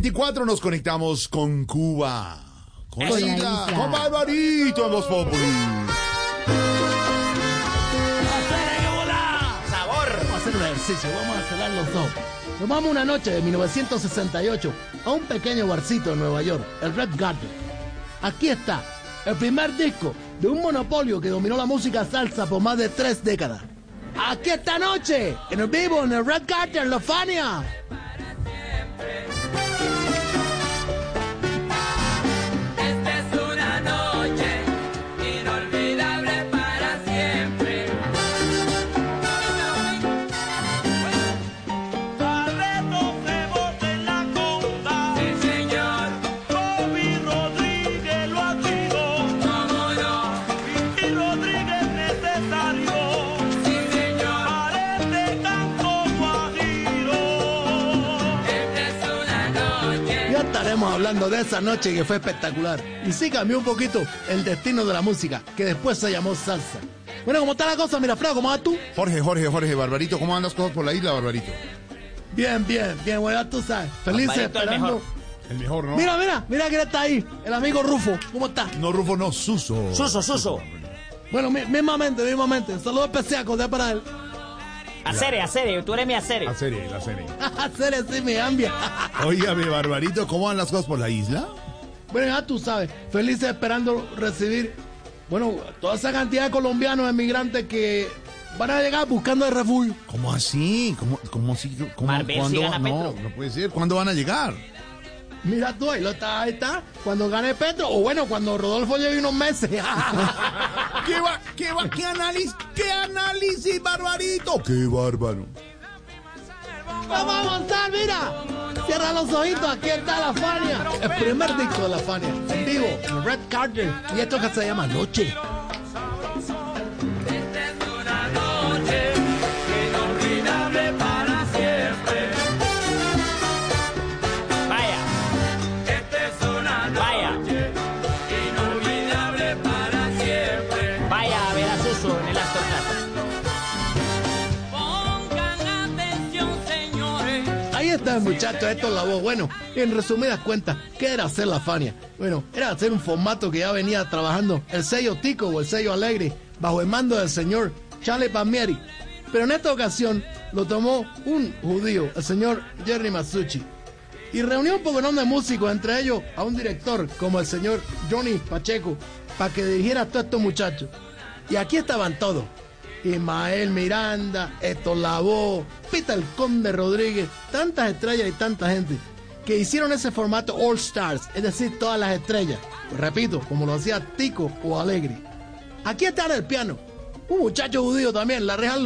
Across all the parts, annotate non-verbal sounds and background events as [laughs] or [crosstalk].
24 nos conectamos con Cuba. Con la isla, con Barbarito en Voz Populi. Vamos a hacer un ejercicio, vamos a cerrar los ojos. Nos vamos una noche de 1968 a un pequeño barcito en Nueva York, el Red Garden. Aquí está, el primer disco de un monopolio que dominó la música salsa por más de tres décadas. Aquí esta noche, en el vivo, en el Red Garden, la estaremos hablando de esa noche que fue espectacular. Y sí cambió un poquito el destino de la música, que después se llamó salsa. Bueno, ¿cómo está la cosa? Mira, Fran, ¿cómo vas tú? Jorge, Jorge, Jorge, Barbarito, ¿cómo andas cosas por la isla, Barbarito? Bien, bien, bien, bueno, tú sabes. Felices Barbarito, el esperando. mejor. El mejor, ¿no? Mira, mira, mira quién está ahí. El amigo Rufo. ¿Cómo está? No, Rufo, no, Suso. Suso, Suso. Bueno, mi- mismamente, mismamente. Un saludo especial, para él. A serie, a serie, tú eres mi a serie. La serie, la serie. [laughs] Hacer así me cambia. [laughs] Óigame, Barbarito, ¿cómo van las cosas por la isla? Bueno, ya tú sabes. Felices esperando recibir, bueno, toda esa cantidad de colombianos emigrantes que van a llegar buscando el refugio. ¿Cómo así? ¿Cómo, cómo así? ¿Cómo, Marvel, ¿Cuándo? gana no, no puede ser. ¿Cuándo van a llegar? Mira tú, ahí, lo está, ahí está. Cuando gane Petro, o bueno, cuando Rodolfo lleve unos meses. [laughs] ¿Qué va? ¿Qué va? ¿Qué análisis? ¿Qué análisis, Barbarito? ¡Qué bárbaro! Vamos a avanzar, mira. Cierra los ojitos, aquí está la Fania. El primer disco de la Fania, en vivo, Red Carter. Y esto que se llama Noche. Ahí está el muchacho, esto es la voz. Bueno, en resumidas cuentas, ¿qué era hacer la Fania? Bueno, era hacer un formato que ya venía trabajando el sello Tico o el sello Alegre, bajo el mando del señor Charlie Palmieri. Pero en esta ocasión lo tomó un judío, el señor Jerry Masucci. Y reunió un poco de músicos, entre ellos a un director como el señor Johnny Pacheco, para que dirigiera a todos estos muchachos. Y aquí estaban todos. Ismael Miranda, Héctor Lavoe, Peter Conde Rodríguez, tantas estrellas y tanta gente que hicieron ese formato All Stars, es decir, todas las estrellas. Repito, como lo hacía Tico o Alegre. Aquí está el piano, un muchacho judío también, la Real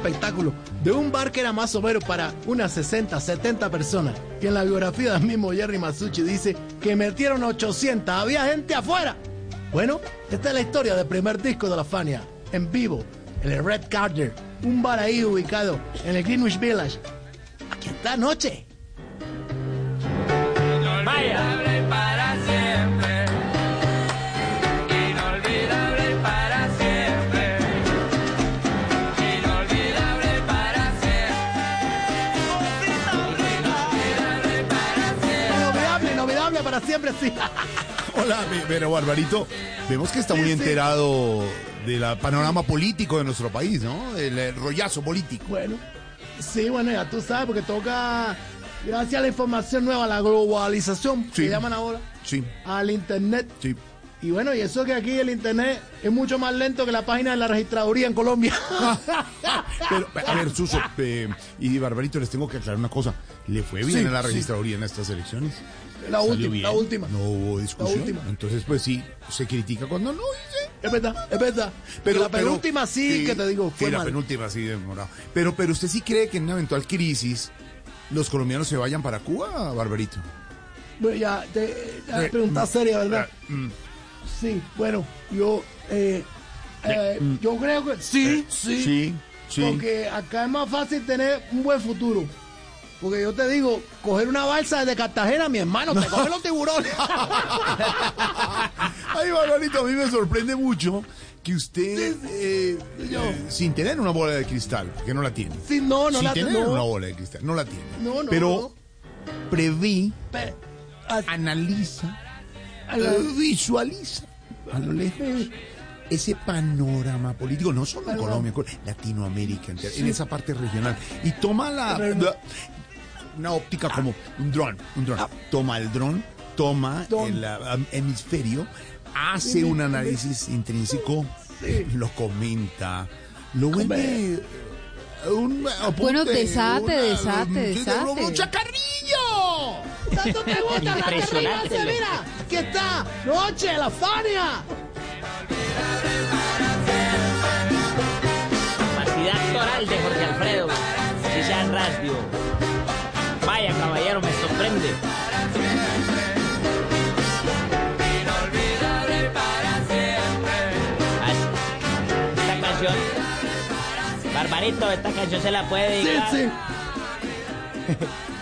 espectáculo de un bar que era más o menos para unas 60, 70 personas. Que en la biografía del mismo Jerry Masucci dice que metieron 800, había gente afuera. Bueno, esta es la historia del primer disco de la Fania, en vivo, en el Red Carter, un bar ahí ubicado en el Greenwich Village. Aquí está noche. Inolvidable [laughs] Hola, pero Barbarito, vemos que está muy Sí, sí. enterado del panorama político de nuestro país, ¿no? El, rollazo político. Bueno, sí, bueno, ya tú sabes, porque toca, gracias a la información nueva, la globalización, Sí. que llaman ahora, Sí, al internet, sí. Y bueno, y eso que aquí el internet es mucho más lento que la página de la registraduría en Colombia. [laughs] Pero, a ver, Suso eh, y Barbarito, les tengo que aclarar una cosa. ¿Le fue bien Sí, a la sí. registraduría en estas elecciones? La ¿Salió última, bien? la última. No hubo discusión. La última. Entonces, pues sí, se critica cuando no. Es verdad, es verdad. Pero la penúltima sí, que te digo, fue sí, la penúltima sí, demorado. Pero, pero usted sí cree que en una eventual crisis los colombianos se vayan para Cuba, Barbarito. Bueno, ya, te, ya Eh, pregunta mm, seria, ¿verdad? Mm. Sí, bueno, yo, eh, eh, yo creo que sí, sí, Sí, sí. Porque acá es más fácil tener un buen futuro. Porque yo te digo, coger una balsa de Cartagena, mi hermano, te cogen los tiburones. [laughs] Ay, Barbarito, a mí me sorprende mucho que usted, eh, eh, sin tener una bola de cristal, que no la tiene. Sí, no, no sin la tener no. una bola de cristal, no la tiene. No, no, Pero preví, Pe- analiza, eh, visualiza. A lo lejos ese panorama político, no solo en. Colombia, en Latinoamérica, entera, en esa parte regional, y toma la, una óptica como un dron, un dron. Toma el dron, toma el ah, hemisferio, hace un análisis intrínseco, lo comenta, lo vuelve un apunte, Bueno, desate, una- desate, desate. ¡Un chacarrillo! ¿Tanto te gusta la terrible? Mira, aquí está, Noche, la Fania. Capacidad actoral de Jorge Alfredo. Si sea radio. Vaya caballero, me sorprende. Esta canción. Barbarito, esta canción se la puede Sí, sí. [laughs]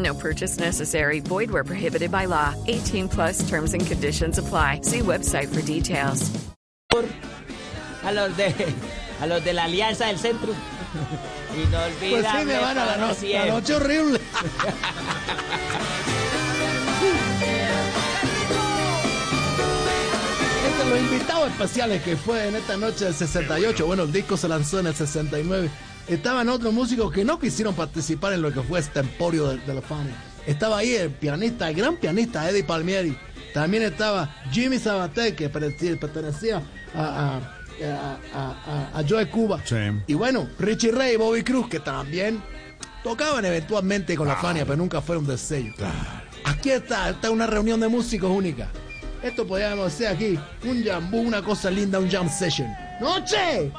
No purchase necessary. Void where prohibited by law. 18 plus terms and conditions apply. See website for details. A los de a los de la Alianza del Centro. [laughs] Inolvidable. Pues sí, mi hermano, la, para no- la noche horrible. [laughs] Este, los invitados especiales que fue en esta noche del 68, bueno, el disco se lanzó en el 69. Estaban otros músicos que no quisieron participar en lo que fue este emporio de, de la fama. Estaba ahí el pianista, el gran pianista Eddie Palmieri. También estaba Jimmy Sabaté, que pertenecía a, a, a, a- a- a Joe Cuba. Sí. Y bueno, Richie Ray y Bobby Cruz, que también tocaban eventualmente con la Fania, pero nunca fueron del sello. Aquí está, está una reunión de músicos única. Esto podríamos hacer aquí, un jambú, una cosa linda, un jam session. ¡Noche!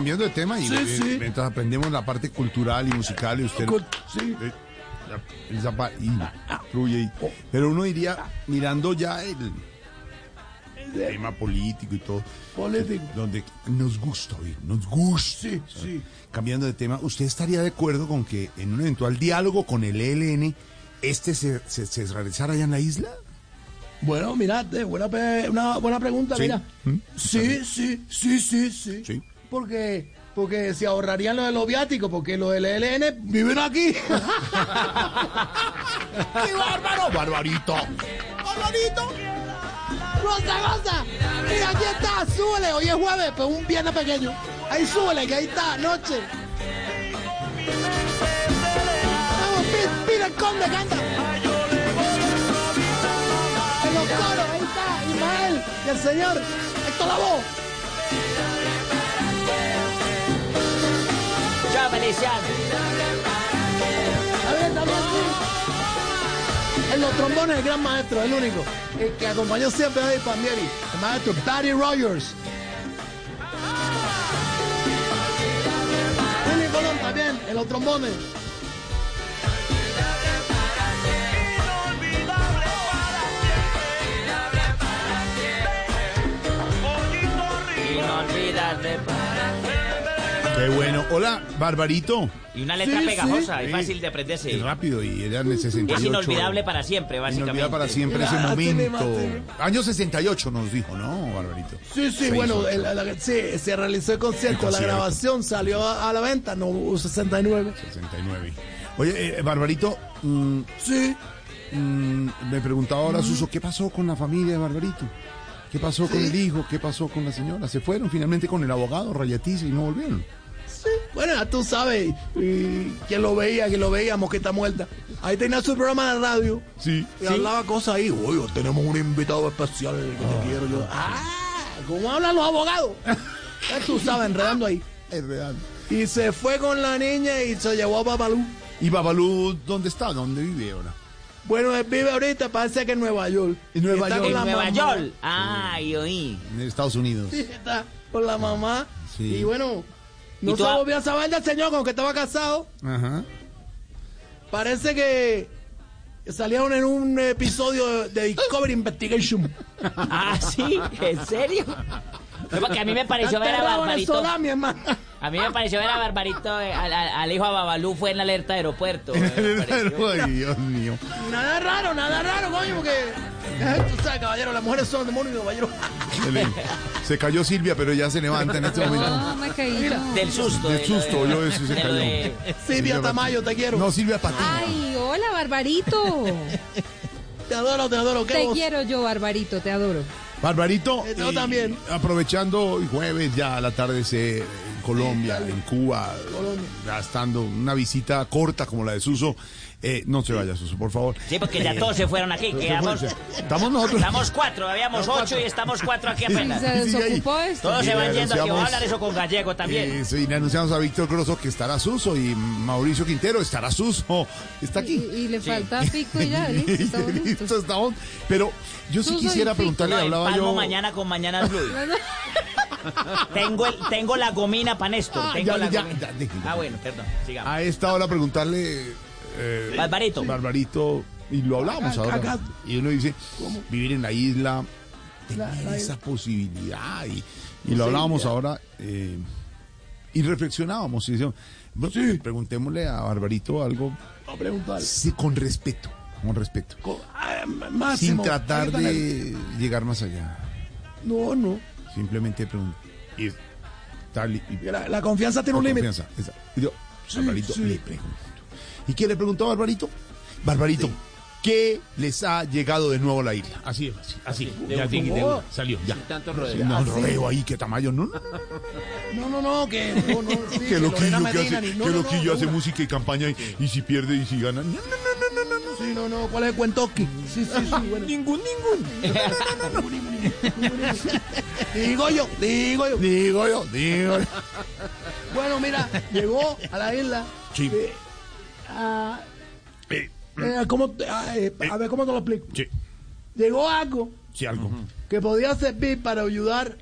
Cambiando de tema y Sí, eh, sí. mientras aprendemos la parte cultural y musical y usted sí. eh, el zapa- y fluye y- pero uno iría mirando ya el, el tema político y todo Político. donde nos gusta oír, nos gusta. Sí, sí. Cambiando de tema, ¿usted estaría de acuerdo con que en un eventual diálogo con el ELN este se, se, se realizara allá en la isla? Bueno, mira, eh, buena, una buena pregunta, mira. ¿Mm? Sí, sí, sí, sí, sí. Porque, porque se ahorrarían lo de los viáticos, porque los del ELN viven aquí. [laughs] ¡Qué bárbaro! ¡Barbarito! ¡Barbarito! ¡Goza, goza! Mira, aquí está, súbele. Hoy es jueves, pues un viernes pequeño. Ahí súbele, que ahí está, noche. Vamos, pi- pide el conde, canta. En los coros, ahí está, Ismael y el señor Héctor Lavoe. Sí. En los trombones, el gran maestro, el único. El que acompañó siempre a Eddie Palmieri. El maestro Buddy Rogers. Willy Colón también, en los trombones. Inolvidable Hola, Barbarito. Y una letra Sí, pegajosa sí. y fácil de aprenderse. Es rápido y era en el 68. Es inolvidable para siempre, básicamente. Inolvidable para siempre ese momento. Año 68 nos dijo, ¿no, Barbarito? Sí, sí, 6, bueno, 8. el- la- sí, se realizó el concierto, El la grabación salió a, a la venta, no hubo 69. 69. Oye, eh, Barbarito, mm, Sí, mm, me preguntaba ahora Suso, ¿qué pasó con la familia de Barbarito? ¿Qué pasó con el hijo? ¿Qué pasó con la señora? ¿Se fueron finalmente con el abogado Rayatiz y no volvieron? Bueno, ya tú sabes, y quien lo veía, quien lo veía, mosquita muerta. Ahí tenía su programa de radio Sí. y hablaba cosas ahí. Oye, tenemos un invitado especial que te quiero yo. Ah, ¿cómo hablan los abogados? Ya tú sabes, enredando ahí. Real. Y se fue con la niña y se llevó a Papalú. ¿Y Babalú dónde está? ¿Dónde vive ahora? Bueno, él vive ahorita, parece que en Nueva York. En Nueva Está York. con En la Nueva mamá. York. Ay, oí. En Estados Unidos. Sí, está con la mamá. Sí. Y bueno, no ¿Y tú se volvió a saber del señor con que estaba casado. Ajá. Parece que salieron en un episodio de Discovery Investigation. [laughs] Ah, sí, ¿en serio? No, porque a mí me pareció ver a Barbarito. A mí me pareció ver a Barbarito, eh, al, al- al hijo a Babalú fue en la alerta de aeropuerto. eh, [laughs] pareció. Ay, Dios mío. Nada raro, nada raro, coño, porque. [laughs] Tú sabes, caballero, las mujeres son demonios, caballero. Se, se cayó Silvia, pero ya se levanta en este [laughs] momento. No, me caí. no. Del susto. Del de susto, de- yo eso se de cayó. de- Silvia Tamayo, te quiero. No, Silvia Patiño. Ay, hola, Barbarito. Te adoro, te adoro. ¿Qué Te quiero yo, Barbarito, te adoro. Barbarito, Eh, yo también. aprovechando hoy jueves ya al atardecer en Colombia, Sí, dale. en Cuba, Colombia. gastando una visita corta como la de Suso, eh, no se vaya Suso, por favor. Sí, porque ya todos se fueron aquí. Quedamos, Estamos nosotros. estamos cuatro, habíamos ocho y estamos cuatro aquí apenas. Se desocupó esto. Todos se Y van yendo aquí. Voy a hablar eso con Gallego también. Eh, sí, le anunciamos a Víctor Grosso que estará Suso y Mauricio Quintero estará Suso. Está Y, aquí. y le falta pico y ya, [laughs] listo, estamos listos. Listo, estamos. Pero yo sí Suso y quisiera preguntarle, No, hablaba yo. mañana con Mañana Blue. [laughs] tengo, el, tengo la gomina para Néstor. Ah, tengo ya, la ya, gomina. ya, ah, bueno, perdón. Sigamos. A esta hora preguntarle. Eh, Barbarito. Barbarito, y lo hablamos Acá- ahora. acá- Y uno dice, vivir en la isla, tener esa posibilidad. Y, y lo hablábamos ahora eh, y reflexionábamos. Y decíamos, bueno, preguntémosle a Barbarito algo No preguntar. sí, con respeto. Con respeto. Ah, Sin Máximo. tratar la- de llegar más allá. No, no. Simplemente preguntar. Y, tal, y- y- La, la confianza tiene con un límite. confianza. Esa. Y yo, Barbarito, sí. le pregunto. ¿Y qué le preguntó a Barbarito? Barbarito, ¿qué les ha llegado de nuevo a la isla? Así es, así. así. Ya, un- de- de- ¿Cómo? salió, ya. Tanto No, rodeo ahí, qué tamaño. No, no, no. No, no, no, que. No, no, sí, Que que loquillo que hace, ni- no, que no, no, loquillo hace no, música y campaña y, y si pierde y si gana. No, no, no, no, no, no. Sí, no, no, ¿cuál es el cuentoski? Sí, sí, sí, bueno. Ningún, ningún. Digo yo, digo yo. Digo yo, digo yo. Bueno, mira, llegó a la isla. Sí. eh, a, Eh, eh, ¿cómo te- a, eh, a ver, ¿cómo te lo explico? sí, Llegó algo sí, algo. que podía servir para ayudar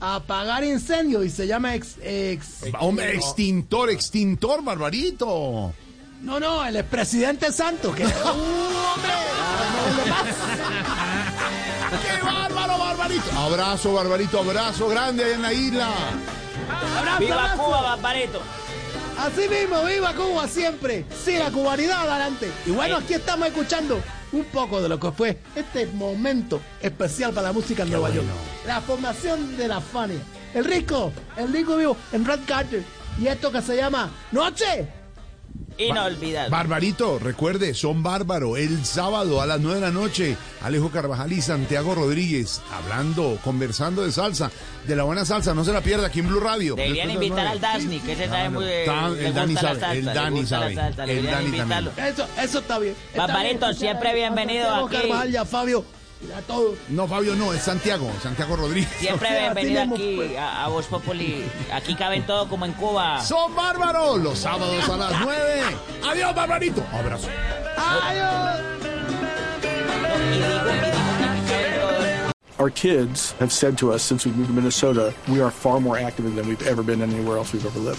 a apagar incendios y se llama ex, ex- Hombre, extintor, extintor, Barbarito. No, no, el expresidente Santos, que [laughs] ¡Uh, hombre! [laughs] ¡Qué bárbaro, Barbarito! Abrazo, Barbarito, abrazo grande en la isla. Abrazo, ¡Viva abrazo. Cuba, Barbarito! Así mismo, viva Cuba siempre. Sí, la cubanidad adelante. Y bueno, aquí estamos escuchando un poco de lo que fue este momento especial para la música en Nueva York. La formación de la Fania. El rico, el rico vivo en Red Carter. Y esto que se llama Noche. Inolvidable. Barbarito, recuerde, son bárbaro. El sábado a las 9 de la noche, Alejo Carvajal y Santiago Rodríguez hablando, conversando de salsa, de la buena salsa. No se la pierda aquí en Blue Radio. Deberían invitar al. Dasni, que ese sabe muy el Dani sabe, salsa, el Dani sabe, el Dani. Eso, eso está bien. Está Barbarito, bien. siempre bienvenido aquí. Carvajal y a Fabio a todos. No, Fabio, no, es Santiago, Santiago Rodríguez. Siempre [laughs] O sea, bienvenido aquí pues. a, a Voz Populi. Aquí caben todo como en Cuba. Son bárbaros los sábados a las 9. Adiós, Barbarito. Abrazo. ¡Adiós! Our kids have said to us since we moved to Minnesota, we are far more active than we've ever been anywhere else we've ever lived.